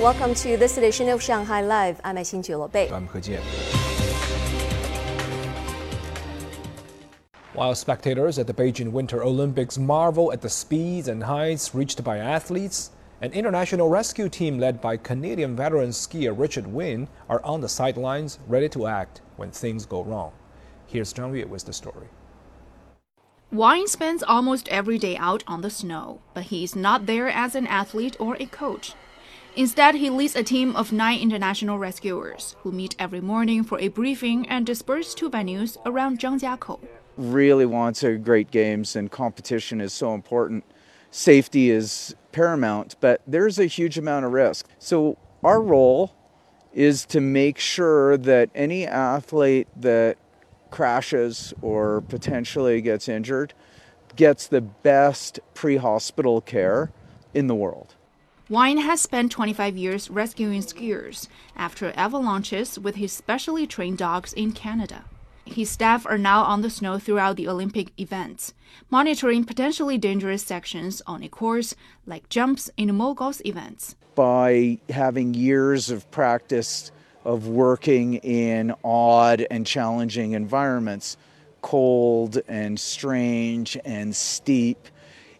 Welcome to this edition of Shanghai Live. I'm Xin Bei. I'm He Jian. While spectators at the Beijing Winter Olympics marvel at the speeds and heights reached by athletes, an international rescue team led by Canadian veteran skier Richard Wyne are on the sidelines ready to act when things go wrong. Here's Zhang Yue with the story. Wyne spends almost every day out on the snow, but he is not there as an athlete or a coach. Instead, he leads a team of nine international rescuers who meet every morning for a briefing and disperse to venues around Zhangjiakou. Really want to great games, and competition is so important. Safety is paramount, but there's a huge amount of risk. So, our role is to make sure that any athlete that crashes or potentially gets injured gets the best pre hospital care in the world. Wyne has spent 25 years rescuing skiers after avalanches with his specially trained dogs in Canada. His staff are now on the snow throughout the Olympic events, monitoring potentially dangerous sections on a course like jumps in moguls events. By having years of practice of working in odd and challenging environments, cold and strange and steep,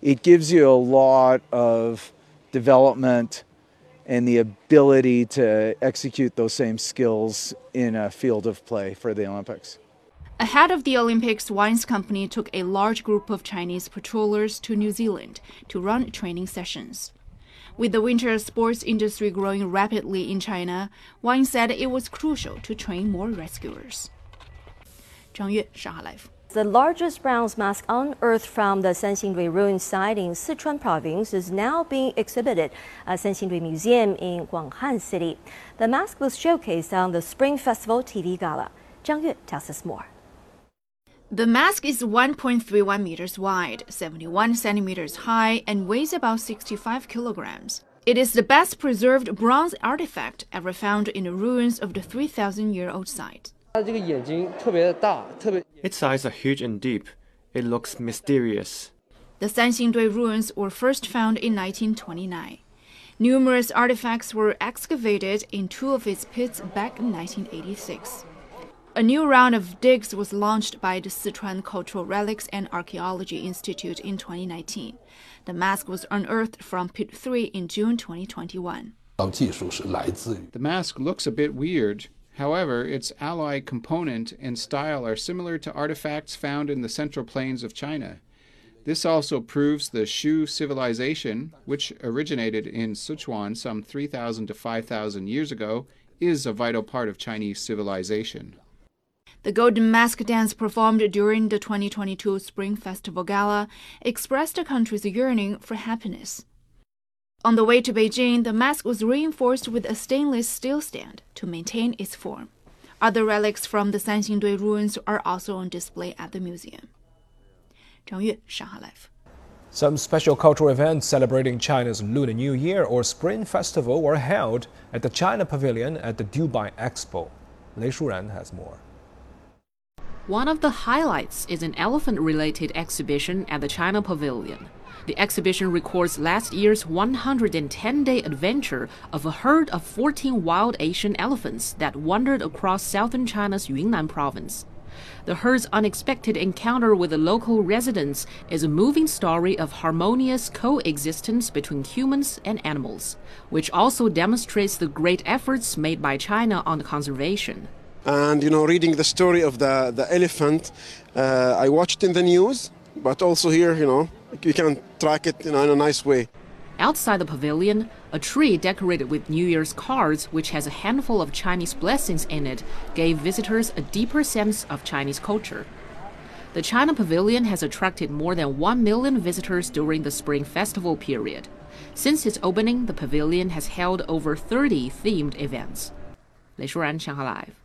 it gives you a lot of development, and the ability to execute those same skills in a field of play for the Olympics. Ahead of the Olympics, Wyne's company took a large group of Chinese patrollers to New Zealand to run training sessions. With the winter sports industry growing rapidly in China, Wine said it was crucial to train more rescuers. Zhang Yue, Shanghai Live. The largest bronze mask unearthed from the Sanxingdui ruin site in Sichuan province is now being exhibited at Sanxingdui Museum in Guanghan City. The mask was showcased on the Spring Festival TV Gala. Zhang Yue tells us more. The mask is 1.31 meters wide, 71 centimeters high, and weighs about 65 kilograms. It is the best preserved bronze artifact ever found in the ruins of the 3,000 year old site. Its eyes are huge and deep. It looks mysterious. The Sanxingdui ruins were first found in 1929. Numerous artifacts were excavated in two of its pits back in 1986. A new round of digs was launched by the Sichuan Cultural Relics and Archaeology Institute in 2019. The mask was unearthed from Pit 3 in June 2021. The mask looks a bit weird. However, its alloy component and style are similar to artifacts found in the central plains of China. This also proves the Shu civilization, which originated in Sichuan some 3,000 to 5,000 years ago, is a vital part of Chinese civilization. The Golden Mask dance performed during the 2022 Spring Festival Gala expressed the country's yearning for happiness. On the way to Beijing, the mask was reinforced with a stainless steel stand to maintain its form. Other relics from the Sanxingdui ruins are also on display at the museum. Zhang Yue, Shanghai Live. Some special cultural events celebrating China's Lunar New Year or Spring Festival were held at the China Pavilion at the Dubai Expo. Lei Shuran has more. One of the highlights is an elephant related exhibition at the China Pavilion. The exhibition records last year's 110 day adventure of a herd of 14 wild Asian elephants that wandered across southern China's Yunnan province. The herd's unexpected encounter with the local residents is a moving story of harmonious coexistence between humans and animals, which also demonstrates the great efforts made by China on conservation. And you know, reading the story of the, the elephant, uh, I watched in the news, but also here, you know, you can track it you know, in a nice way. Outside the pavilion, a tree decorated with New Year's cards, which has a handful of Chinese blessings in it, gave visitors a deeper sense of Chinese culture. The China Pavilion has attracted more than 1 million visitors during the Spring Festival period. Since its opening, the pavilion has held over 30 themed events. Lei Shuran, Shanghai Live.